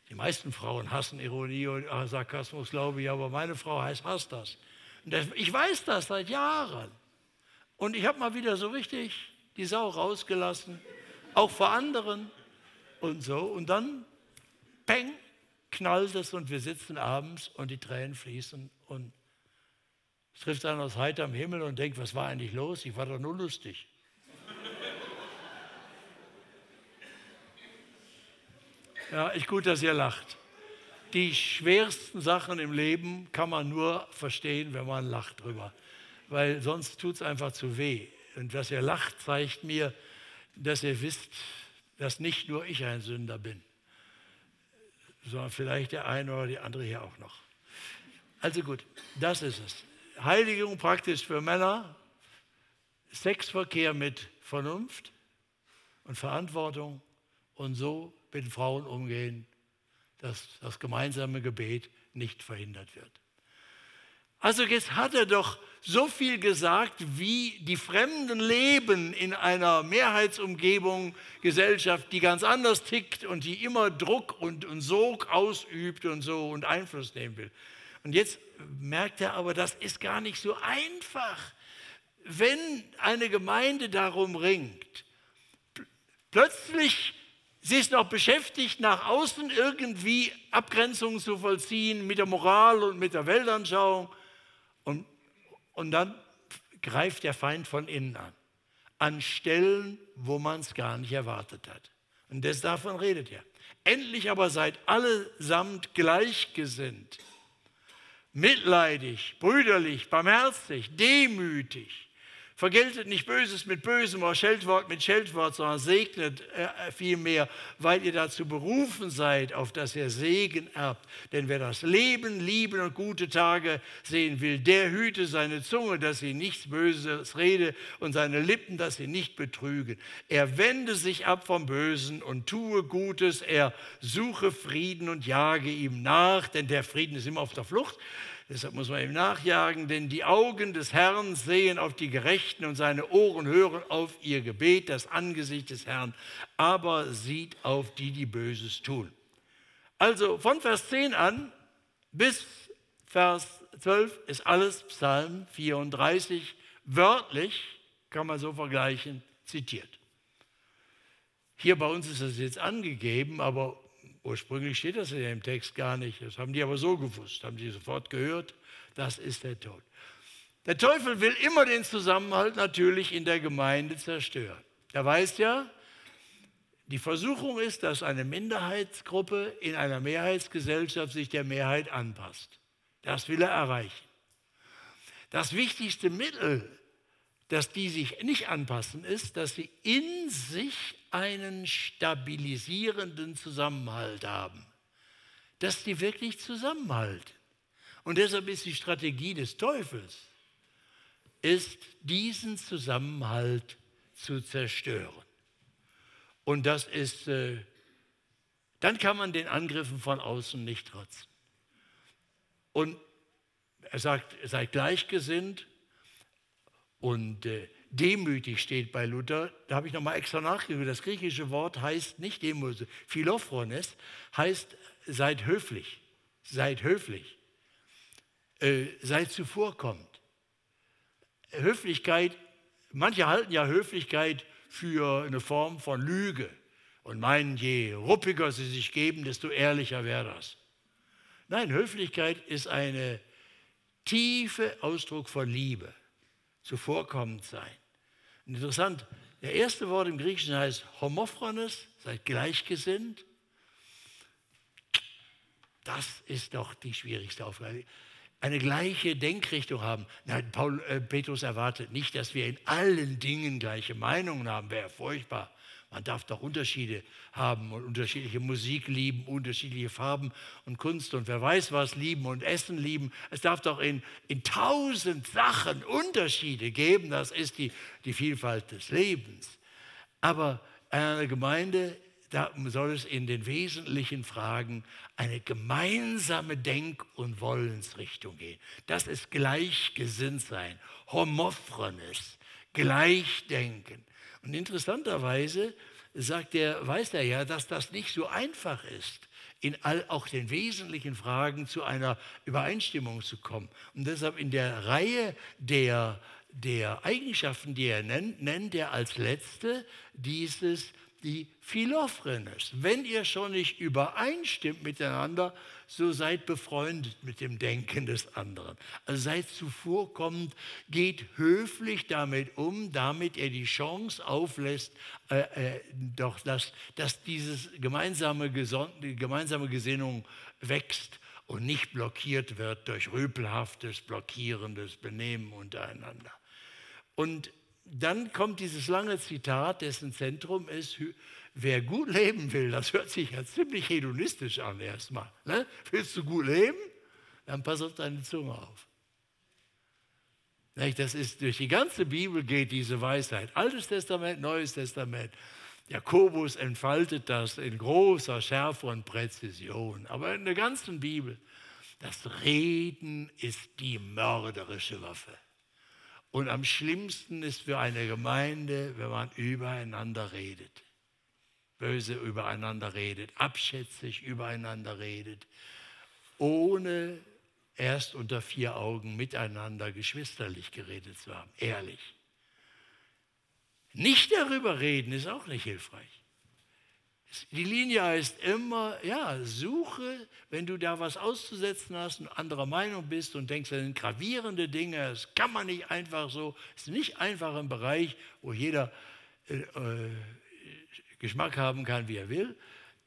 Die meisten Frauen hassen Ironie und ah, Sarkasmus, glaube ich, aber meine Frau hasst das. Und ich weiß das seit Jahren. Und ich habe mal wieder so richtig die Sau rausgelassen, auch vor anderen und so. Und dann, peng, knallt es und wir sitzen abends und die Tränen fließen und es trifft einen aus heiterem Himmel und denkt, was war eigentlich los? Ich war doch nur lustig. Ja, ich gut, dass ihr lacht. Die schwersten Sachen im Leben kann man nur verstehen, wenn man lacht drüber. Weil sonst tut es einfach zu weh. Und dass ihr lacht, zeigt mir, dass ihr wisst, dass nicht nur ich ein Sünder bin, sondern vielleicht der eine oder die andere hier auch noch. Also gut, das ist es. Heiligung praktisch für Männer, Sexverkehr mit Vernunft und Verantwortung und so mit Frauen umgehen, dass das gemeinsame Gebet nicht verhindert wird. Also jetzt hat er doch so viel gesagt, wie die Fremden leben in einer Mehrheitsumgebung, Gesellschaft, die ganz anders tickt und die immer Druck und, und Sog ausübt und so und Einfluss nehmen will. Und jetzt merkt er aber, das ist gar nicht so einfach. Wenn eine Gemeinde darum ringt, plötzlich Sie ist noch beschäftigt, nach außen irgendwie Abgrenzungen zu vollziehen mit der Moral und mit der Weltanschauung. Und, und dann greift der Feind von innen an. An Stellen, wo man es gar nicht erwartet hat. Und das, davon redet er. Endlich aber seid allesamt gleichgesinnt, mitleidig, brüderlich, barmherzig, demütig Vergeltet nicht Böses mit Bösem oder Scheldwort mit Scheldwort, sondern segnet äh, vielmehr, weil ihr dazu berufen seid, auf dass ihr Segen erbt. Denn wer das Leben, Lieben und gute Tage sehen will, der hüte seine Zunge, dass sie nichts Böses rede und seine Lippen, dass sie nicht betrügen. Er wende sich ab vom Bösen und tue Gutes. Er suche Frieden und jage ihm nach, denn der Frieden ist immer auf der Flucht. Deshalb muss man ihm nachjagen, denn die Augen des Herrn sehen auf die Gerechten und seine Ohren hören auf ihr Gebet, das Angesicht des Herrn aber sieht auf die, die Böses tun. Also von Vers 10 an bis Vers 12 ist alles Psalm 34 wörtlich, kann man so vergleichen, zitiert. Hier bei uns ist es jetzt angegeben, aber Ursprünglich steht das ja im Text gar nicht. Das haben die aber so gewusst, haben die sofort gehört. Das ist der Tod. Der Teufel will immer den Zusammenhalt natürlich in der Gemeinde zerstören. Er weiß ja, die Versuchung ist, dass eine Minderheitsgruppe in einer Mehrheitsgesellschaft sich der Mehrheit anpasst. Das will er erreichen. Das wichtigste Mittel, dass die sich nicht anpassen, ist, dass sie in sich einen stabilisierenden Zusammenhalt haben. Dass die wirklich zusammenhalten. Und deshalb ist die Strategie des Teufels, ist diesen Zusammenhalt zu zerstören. Und das ist, äh, dann kann man den Angriffen von außen nicht trotzen. Und er sagt, seid gleichgesinnt und äh, demütig steht bei Luther. Da habe ich nochmal extra nachgeguckt. Das griechische Wort heißt nicht demütig. Philophrones heißt seid höflich. Seid höflich. Äh, seid zuvorkommend. Höflichkeit, manche halten ja Höflichkeit für eine Form von Lüge und meinen, je ruppiger sie sich geben, desto ehrlicher wäre das. Nein, Höflichkeit ist ein tiefe Ausdruck von Liebe, zuvorkommend sein. Interessant, der erste Wort im Griechischen heißt homophrones, seid gleichgesinnt. Das ist doch die schwierigste Aufgabe. Eine gleiche Denkrichtung haben. Nein, Paul, äh, Petrus erwartet nicht, dass wir in allen Dingen gleiche Meinungen haben, wäre furchtbar. Man darf doch Unterschiede haben und unterschiedliche Musik lieben, unterschiedliche Farben und Kunst und wer weiß was lieben und Essen lieben. Es darf doch in, in tausend Sachen Unterschiede geben. Das ist die, die Vielfalt des Lebens. Aber in einer Gemeinde da soll es in den wesentlichen Fragen eine gemeinsame Denk- und Wollensrichtung gehen. Das ist Gleichgesinnt sein, Gleichdenken. Und interessanterweise sagt er, weiß er ja, dass das nicht so einfach ist, in all auch den wesentlichen Fragen zu einer Übereinstimmung zu kommen. Und deshalb in der Reihe der, der Eigenschaften, die er nennt, nennt er als letzte dieses die Philophrenes. Wenn ihr schon nicht übereinstimmt miteinander, so seid befreundet mit dem Denken des anderen. Also seid zuvorkommend, geht höflich damit um, damit ihr die Chance auflässt, äh, äh, doch dass, dass diese gemeinsame, gemeinsame Gesinnung wächst und nicht blockiert wird durch rüpelhaftes, blockierendes Benehmen untereinander. Und dann kommt dieses lange Zitat, dessen Zentrum ist, wer gut leben will, das hört sich ja ziemlich hedonistisch an erstmal. Ne? Willst du gut leben? Dann pass auf deine Zunge auf. Das ist durch die ganze Bibel geht diese Weisheit. Altes Testament, Neues Testament. Jakobus entfaltet das in großer Schärfe und Präzision. Aber in der ganzen Bibel, das Reden ist die mörderische Waffe. Und am schlimmsten ist für eine Gemeinde, wenn man übereinander redet. Böse übereinander redet, abschätzig übereinander redet, ohne erst unter vier Augen miteinander geschwisterlich geredet zu haben, ehrlich. Nicht darüber reden ist auch nicht hilfreich. Die Linie heißt immer, ja, suche, wenn du da was auszusetzen hast und anderer Meinung bist und denkst, das sind gravierende Dinge, das kann man nicht einfach so, ist nicht einfach ein Bereich, wo jeder äh, äh, Geschmack haben kann, wie er will,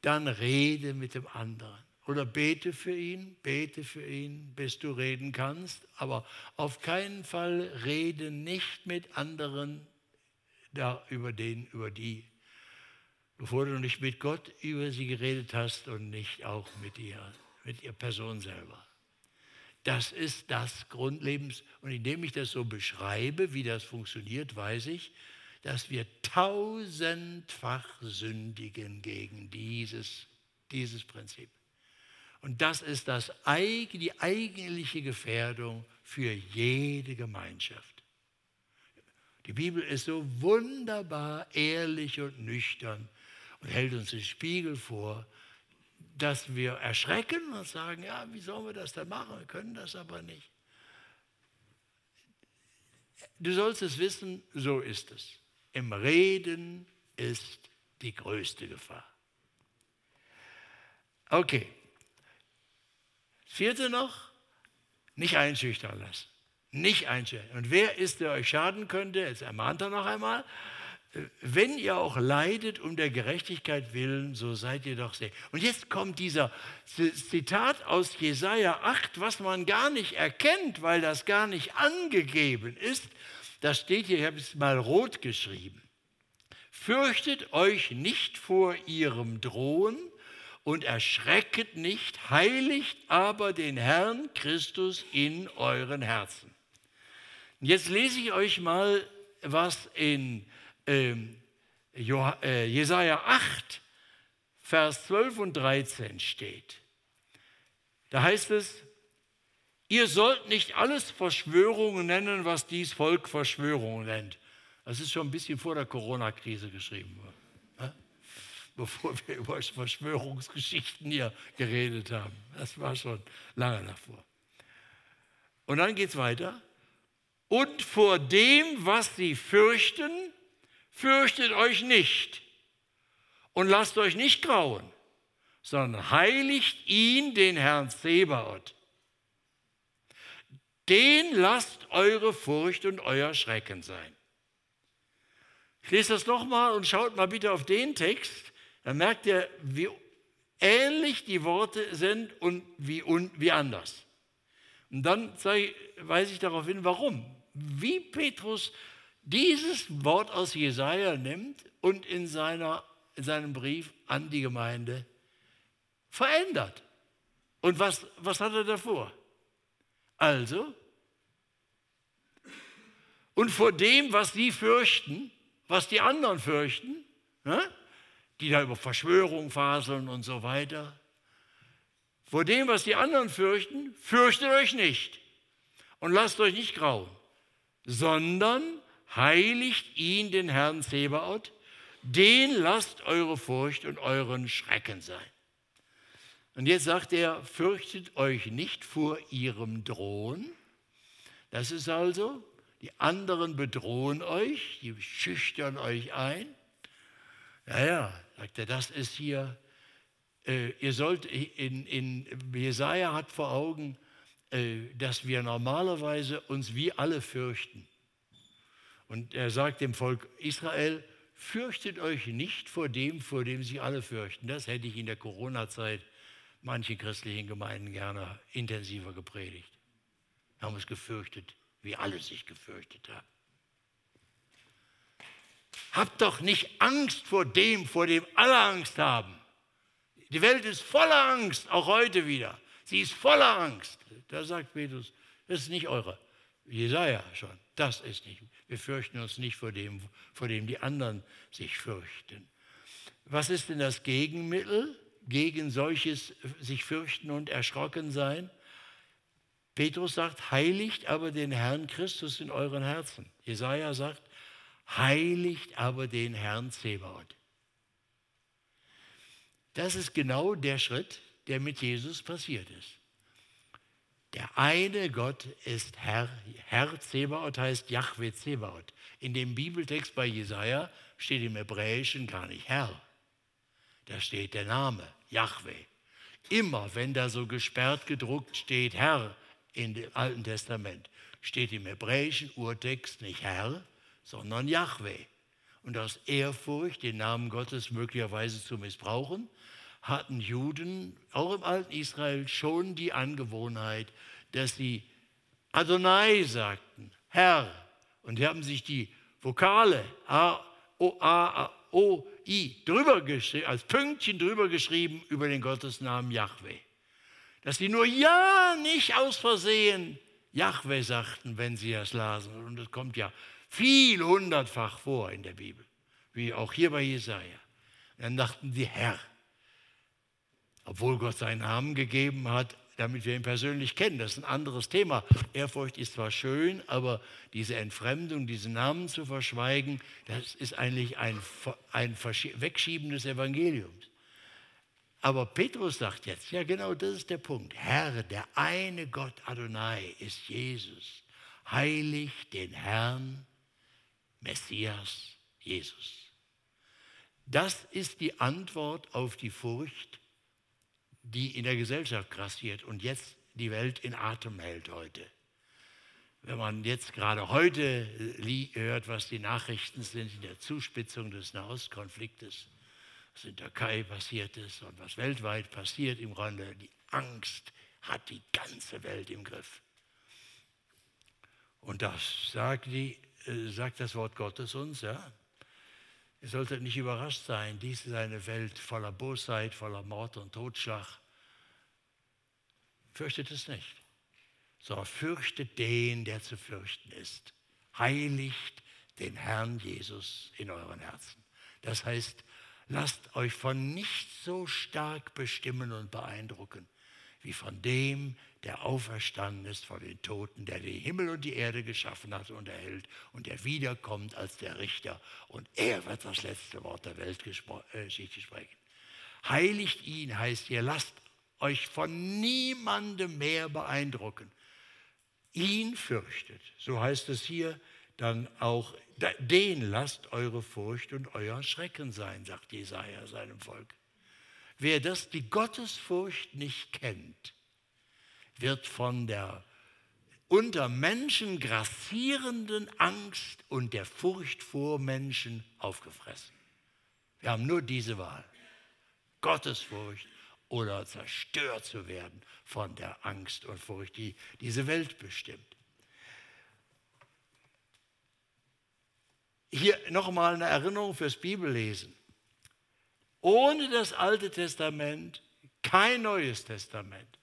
dann rede mit dem anderen. Oder bete für ihn, bete für ihn, bis du reden kannst, aber auf keinen Fall rede nicht mit anderen da über den, über die bevor du nicht mit Gott über sie geredet hast und nicht auch mit ihr, mit ihr Person selber. Das ist das Grundlebens. Und indem ich das so beschreibe, wie das funktioniert, weiß ich, dass wir tausendfach sündigen gegen dieses, dieses Prinzip. Und das ist das, die eigentliche Gefährdung für jede Gemeinschaft. Die Bibel ist so wunderbar ehrlich und nüchtern und hält uns den Spiegel vor, dass wir erschrecken und sagen, ja, wie sollen wir das denn machen? Wir können das aber nicht. Du sollst es wissen, so ist es. Im Reden ist die größte Gefahr. Okay. Vierte noch, nicht einschüchtern lassen. Nicht einschüchtern. Und wer ist, der euch schaden könnte, jetzt ermahnt er noch einmal, wenn ihr auch leidet um der Gerechtigkeit willen, so seid ihr doch sehr. Und jetzt kommt dieser Zitat aus Jesaja 8, was man gar nicht erkennt, weil das gar nicht angegeben ist. Das steht hier, ich habe es mal rot geschrieben. Fürchtet euch nicht vor ihrem Drohen und erschrecket nicht, heiligt aber den Herrn Christus in euren Herzen. Jetzt lese ich euch mal, was in ähm, äh, Jesaja 8, Vers 12 und 13 steht. Da heißt es, ihr sollt nicht alles Verschwörungen nennen, was dies Volk Verschwörungen nennt. Das ist schon ein bisschen vor der Corona-Krise geschrieben worden, ne? bevor wir über Verschwörungsgeschichten hier geredet haben. Das war schon lange davor. Und dann geht es weiter. Und vor dem, was sie fürchten, fürchtet euch nicht und lasst euch nicht grauen, sondern heiligt ihn, den Herrn Zebaoth. Den lasst eure Furcht und euer Schrecken sein. Ich lese das nochmal und schaut mal bitte auf den Text. Dann merkt ihr, wie ähnlich die Worte sind und wie, un, wie anders. Und dann ich, weise ich darauf hin, warum. Wie Petrus dieses Wort aus Jesaja nimmt und in, seiner, in seinem Brief an die Gemeinde verändert. Und was, was hat er davor? Also, und vor dem, was sie fürchten, was die anderen fürchten, die da über Verschwörung faseln und so weiter, vor dem, was die anderen fürchten, fürchtet euch nicht und lasst euch nicht grauen, sondern heiligt ihn, den Herrn Zebaoth, den lasst eure Furcht und euren Schrecken sein. Und jetzt sagt er, fürchtet euch nicht vor ihrem Drohen. Das ist also, die anderen bedrohen euch, die schüchtern euch ein. Naja, sagt er, das ist hier, äh, ihr sollt, in, in Jesaja hat vor Augen, äh, dass wir normalerweise uns wie alle fürchten. Und er sagt dem Volk Israel, fürchtet euch nicht vor dem, vor dem sich alle fürchten. Das hätte ich in der Corona-Zeit manchen christlichen Gemeinden gerne intensiver gepredigt. Wir haben uns gefürchtet, wie alle sich gefürchtet haben. Habt doch nicht Angst vor dem, vor dem alle Angst haben. Die Welt ist voller Angst, auch heute wieder. Sie ist voller Angst. Da sagt Petrus, das ist nicht eure. Jesaja schon, das ist nicht. Wir fürchten uns nicht vor dem, vor dem die anderen sich fürchten. Was ist denn das Gegenmittel gegen solches sich fürchten und erschrocken sein? Petrus sagt, heiligt aber den Herrn Christus in euren Herzen. Jesaja sagt, heiligt aber den Herrn Zebaoth. Das ist genau der Schritt, der mit Jesus passiert ist. Der eine Gott ist Herr. Herr Zebaoth heißt Yahweh Zebaoth. In dem Bibeltext bei Jesaja steht im Hebräischen gar nicht Herr. Da steht der Name Yahweh. Immer wenn da so gesperrt gedruckt steht Herr in dem Alten Testament, steht im hebräischen Urtext nicht Herr, sondern Yahweh. Und aus Ehrfurcht, den Namen Gottes möglicherweise zu missbrauchen, hatten Juden auch im alten Israel schon die Angewohnheit, dass sie Adonai sagten, Herr. Und sie haben sich die Vokale A, O, A, O, I drüber geschrieben, als Pünktchen drüber geschrieben über den Gottesnamen Yahweh. Dass sie nur ja nicht aus Versehen Yahweh sagten, wenn sie das lasen. Und das kommt ja viel hundertfach vor in der Bibel, wie auch hier bei Jesaja. Dann dachten sie Herr obwohl Gott seinen Namen gegeben hat, damit wir ihn persönlich kennen. Das ist ein anderes Thema. Ehrfurcht ist zwar schön, aber diese Entfremdung, diesen Namen zu verschweigen, das ist eigentlich ein, ein Wegschieben des Evangeliums. Aber Petrus sagt jetzt, ja genau das ist der Punkt. Herr, der eine Gott Adonai ist Jesus. Heilig den Herrn, Messias, Jesus. Das ist die Antwort auf die Furcht, die in der Gesellschaft grassiert und jetzt die Welt in Atem hält heute. Wenn man jetzt gerade heute hört, was die Nachrichten sind in der Zuspitzung des Nahostkonfliktes, was in der Türkei passiert ist und was weltweit passiert im Grunde, die Angst hat die ganze Welt im Griff. Und das sagt, die, äh, sagt das Wort Gottes uns, ja. Ihr solltet nicht überrascht sein, dies ist eine Welt voller Bosheit, voller Mord und Totschlag. Fürchtet es nicht, sondern fürchtet den, der zu fürchten ist. Heiligt den Herrn Jesus in euren Herzen. Das heißt, lasst euch von nichts so stark bestimmen und beeindrucken, wie von dem, der auferstanden ist von den Toten, der den Himmel und die Erde geschaffen hat und erhält und der wiederkommt als der Richter. Und er wird das letzte Wort der Weltgeschichte sprechen. Heiligt ihn heißt, ihr lasst euch von niemandem mehr beeindrucken. Ihn fürchtet, so heißt es hier, dann auch den lasst eure Furcht und euer Schrecken sein, sagt Jesaja seinem Volk. Wer das, die Gottesfurcht nicht kennt, wird von der unter Menschen grassierenden Angst und der Furcht vor Menschen aufgefressen. Wir haben nur diese Wahl. Gottesfurcht oder zerstört zu werden von der Angst und Furcht, die diese Welt bestimmt. Hier nochmal eine Erinnerung fürs Bibellesen. Ohne das Alte Testament kein Neues Testament.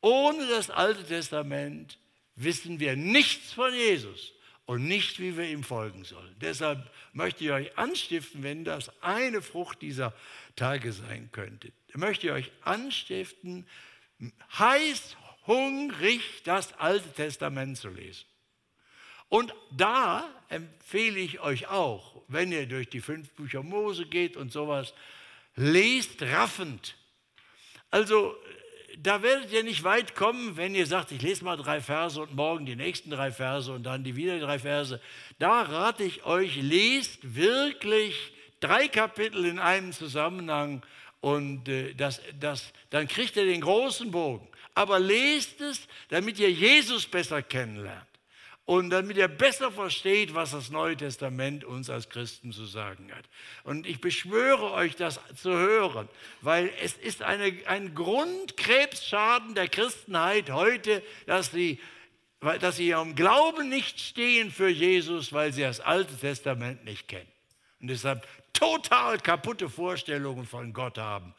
Ohne das Alte Testament wissen wir nichts von Jesus und nicht, wie wir ihm folgen sollen. Deshalb möchte ich euch anstiften, wenn das eine Frucht dieser Tage sein könnte, möchte ich euch anstiften, heiß, hungrig das Alte Testament zu lesen. Und da empfehle ich euch auch, wenn ihr durch die fünf Bücher Mose geht und sowas, lest raffend. Also da werdet ihr nicht weit kommen, wenn ihr sagt, ich lese mal drei Verse und morgen die nächsten drei Verse und dann die wieder drei Verse. Da rate ich euch, lest wirklich drei Kapitel in einem Zusammenhang und äh, das, das, dann kriegt ihr den großen Bogen. Aber lest es, damit ihr Jesus besser kennenlernt und damit ihr besser versteht, was das Neue Testament uns als Christen zu sagen hat. Und ich beschwöre euch, das zu hören, weil es ist eine, ein Grundkrebsschaden der Christenheit heute, dass sie, dass sie ihrem Glauben nicht stehen für Jesus, weil sie das Alte Testament nicht kennen. Und deshalb total kaputte Vorstellungen von Gott haben.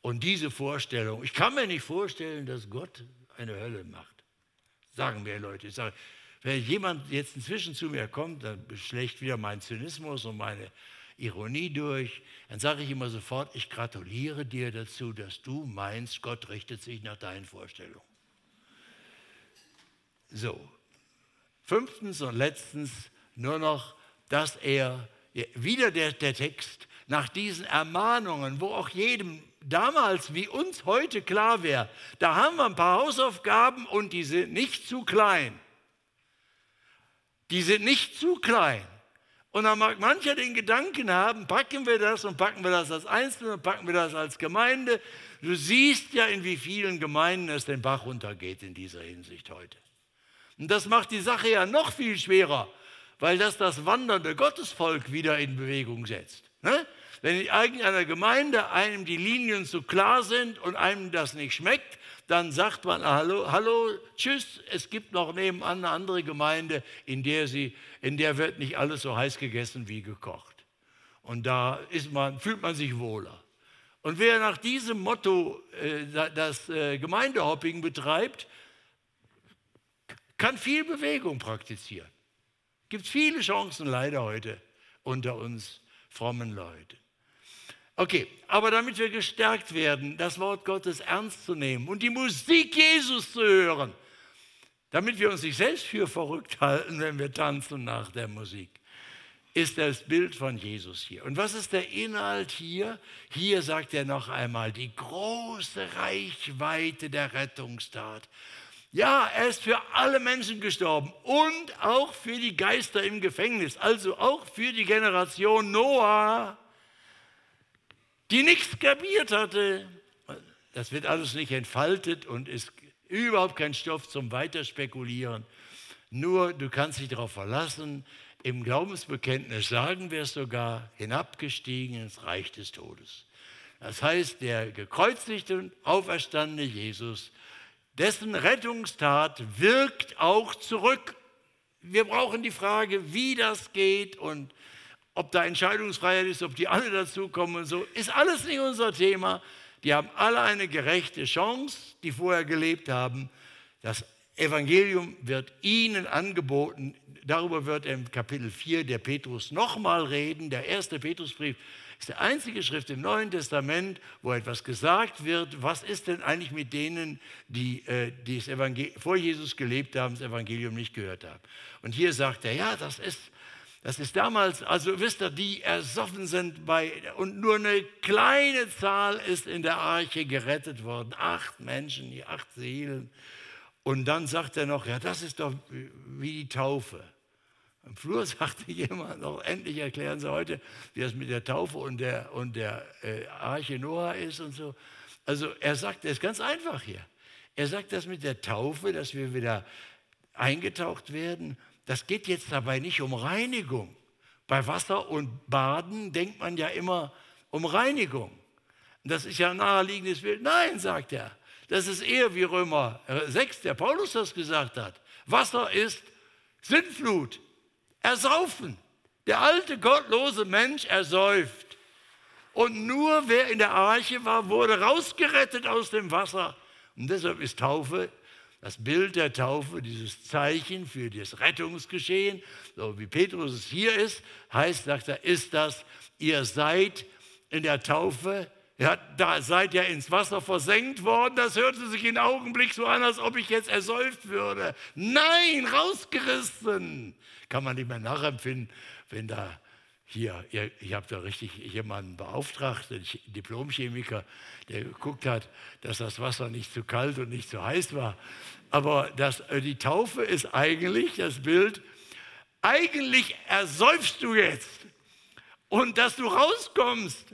Und diese Vorstellung, ich kann mir nicht vorstellen, dass Gott eine Hölle macht. Sagen mir Leute. Ich sage, wenn jemand jetzt inzwischen zu mir kommt, dann schlägt wieder mein Zynismus und meine Ironie durch, dann sage ich immer sofort, ich gratuliere dir dazu, dass du meinst, Gott richtet sich nach deinen Vorstellungen. So, fünftens und letztens nur noch, dass er, wieder der, der Text, nach diesen Ermahnungen, wo auch jedem damals wie uns heute klar wäre, da haben wir ein paar Hausaufgaben und die sind nicht zu klein. Die sind nicht zu klein. Und dann mag mancher den Gedanken haben, packen wir das und packen wir das als Einzelne und packen wir das als Gemeinde. Du siehst ja, in wie vielen Gemeinden es den Bach runtergeht in dieser Hinsicht heute. Und das macht die Sache ja noch viel schwerer, weil das das wandernde Gottesvolk wieder in Bewegung setzt. Ne? Wenn in irgendeiner Gemeinde einem die Linien zu klar sind und einem das nicht schmeckt, dann sagt man, hallo, hallo, tschüss, es gibt noch nebenan eine andere Gemeinde, in der, sie, in der wird nicht alles so heiß gegessen wie gekocht. Und da ist man, fühlt man sich wohler. Und wer nach diesem Motto äh, das äh, Gemeindehopping betreibt, kann viel Bewegung praktizieren. Es Gibt viele Chancen leider heute unter uns frommen Leuten. Okay, aber damit wir gestärkt werden, das Wort Gottes ernst zu nehmen und die Musik Jesus zu hören, damit wir uns nicht selbst für verrückt halten, wenn wir tanzen nach der Musik, ist das Bild von Jesus hier. Und was ist der Inhalt hier? Hier sagt er noch einmal die große Reichweite der Rettungstat. Ja, er ist für alle Menschen gestorben und auch für die Geister im Gefängnis, also auch für die Generation Noah die nichts kapiert hatte. Das wird alles nicht entfaltet und ist überhaupt kein Stoff zum Weiterspekulieren. Nur du kannst dich darauf verlassen. Im Glaubensbekenntnis sagen wir es sogar, hinabgestiegen ins Reich des Todes. Das heißt, der gekreuzigte und auferstandene Jesus, dessen Rettungstat wirkt auch zurück. Wir brauchen die Frage, wie das geht und ob da Entscheidungsfreiheit ist, ob die alle dazukommen und so, ist alles nicht unser Thema. Die haben alle eine gerechte Chance, die vorher gelebt haben. Das Evangelium wird ihnen angeboten. Darüber wird im Kapitel 4 der Petrus nochmal reden. Der erste Petrusbrief ist der einzige Schrift im Neuen Testament, wo etwas gesagt wird. Was ist denn eigentlich mit denen, die, äh, die vor Jesus gelebt haben, das Evangelium nicht gehört haben? Und hier sagt er, ja, das ist das ist damals, also wisst ihr, die ersoffen sind bei, und nur eine kleine Zahl ist in der Arche gerettet worden. Acht Menschen, die acht Seelen. Und dann sagt er noch, ja, das ist doch wie die Taufe. Am Flur sagte jemand noch, endlich erklären Sie heute, wie das mit der Taufe und der, und der äh, Arche Noah ist und so. Also er sagt, das ist ganz einfach hier. Er sagt das mit der Taufe, dass wir wieder eingetaucht werden. Das geht jetzt dabei nicht um Reinigung. Bei Wasser und Baden denkt man ja immer um Reinigung. Das ist ja ein naheliegendes Bild. Nein, sagt er. Das ist eher wie Römer 6, der Paulus das gesagt hat. Wasser ist Sinnflut, Ersaufen. Der alte gottlose Mensch ersäuft. Und nur wer in der Arche war, wurde rausgerettet aus dem Wasser. Und deshalb ist Taufe das Bild der Taufe, dieses Zeichen für das Rettungsgeschehen, so wie Petrus es hier ist, heißt, sagt er, ist das, ihr seid in der Taufe, ja, da seid ihr ins Wasser versenkt worden, das hörte sich im Augenblick so an, als ob ich jetzt ersäuft würde. Nein, rausgerissen. Kann man nicht mehr nachempfinden, wenn da hier, ihr, ich habe da richtig jemanden beauftragt, einen Diplomchemiker, der geguckt hat, dass das Wasser nicht zu kalt und nicht zu heiß war. Aber das, äh, die Taufe ist eigentlich das Bild, eigentlich ersäufst du jetzt. Und dass du rauskommst,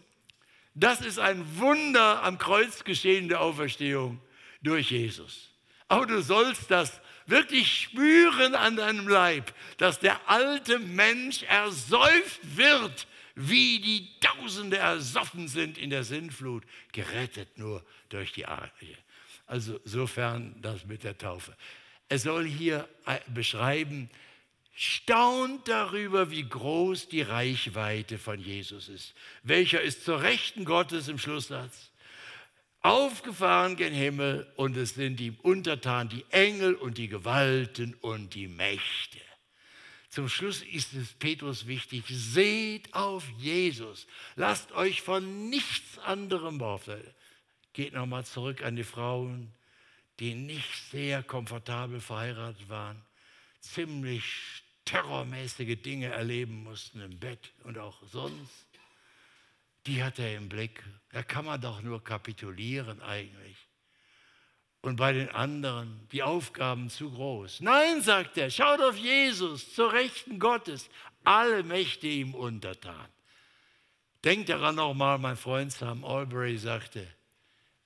das ist ein Wunder am Kreuz geschehen der Auferstehung durch Jesus. Aber du sollst das wirklich spüren an deinem Leib, dass der alte Mensch ersäuft wird, wie die Tausende ersoffen sind in der Sinnflut, gerettet nur durch die Arche. Also sofern das mit der Taufe. Er soll hier äh, beschreiben, staunt darüber, wie groß die Reichweite von Jesus ist. Welcher ist zur Rechten Gottes im Schlusssatz? Aufgefahren gen Himmel und es sind ihm untertan die Engel und die Gewalten und die Mächte. Zum Schluss ist es Petrus wichtig, seht auf Jesus, lasst euch von nichts anderem beauftragen. Geht nochmal zurück an die Frauen, die nicht sehr komfortabel verheiratet waren, ziemlich terrormäßige Dinge erleben mussten im Bett und auch sonst die hat er im Blick. Da kann man doch nur kapitulieren eigentlich. Und bei den anderen, die Aufgaben zu groß. Nein, sagt er, schaut auf Jesus, zur Rechten Gottes, alle Mächte ihm untertan. Denkt daran nochmal, mein Freund Sam Albury sagte,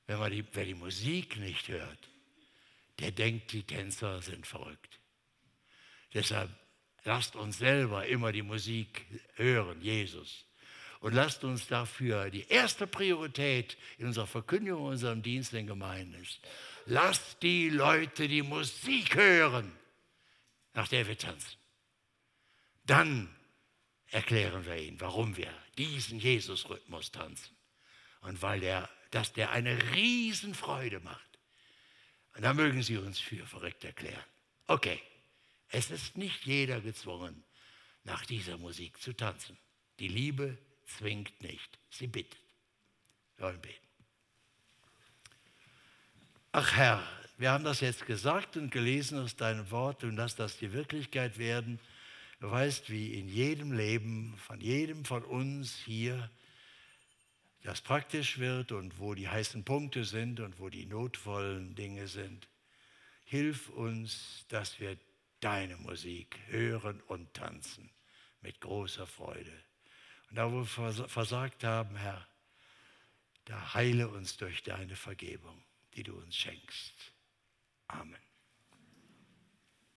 wenn man die, wer die Musik nicht hört, der denkt, die Tänzer sind verrückt. Deshalb lasst uns selber immer die Musik hören, Jesus. Und lasst uns dafür die erste Priorität in unserer Verkündigung, in unserem Dienst in Gemeinden ist. Lasst die Leute die Musik hören, nach der wir tanzen. Dann erklären wir ihnen, warum wir diesen Jesus-Rhythmus tanzen. Und weil der, dass der eine Riesenfreude macht. Und da mögen Sie uns für verrückt erklären. Okay, es ist nicht jeder gezwungen, nach dieser Musik zu tanzen. Die Liebe zwingt nicht, sie bittet. Wir wollen beten. Ach Herr, wir haben das jetzt gesagt und gelesen aus deinem Wort und lass das die Wirklichkeit werden. Du weißt, wie in jedem Leben von jedem von uns hier das praktisch wird und wo die heißen Punkte sind und wo die notvollen Dinge sind. Hilf uns, dass wir deine Musik hören und tanzen mit großer Freude. Und da, wo wir versagt haben, Herr, da heile uns durch deine Vergebung, die du uns schenkst. Amen.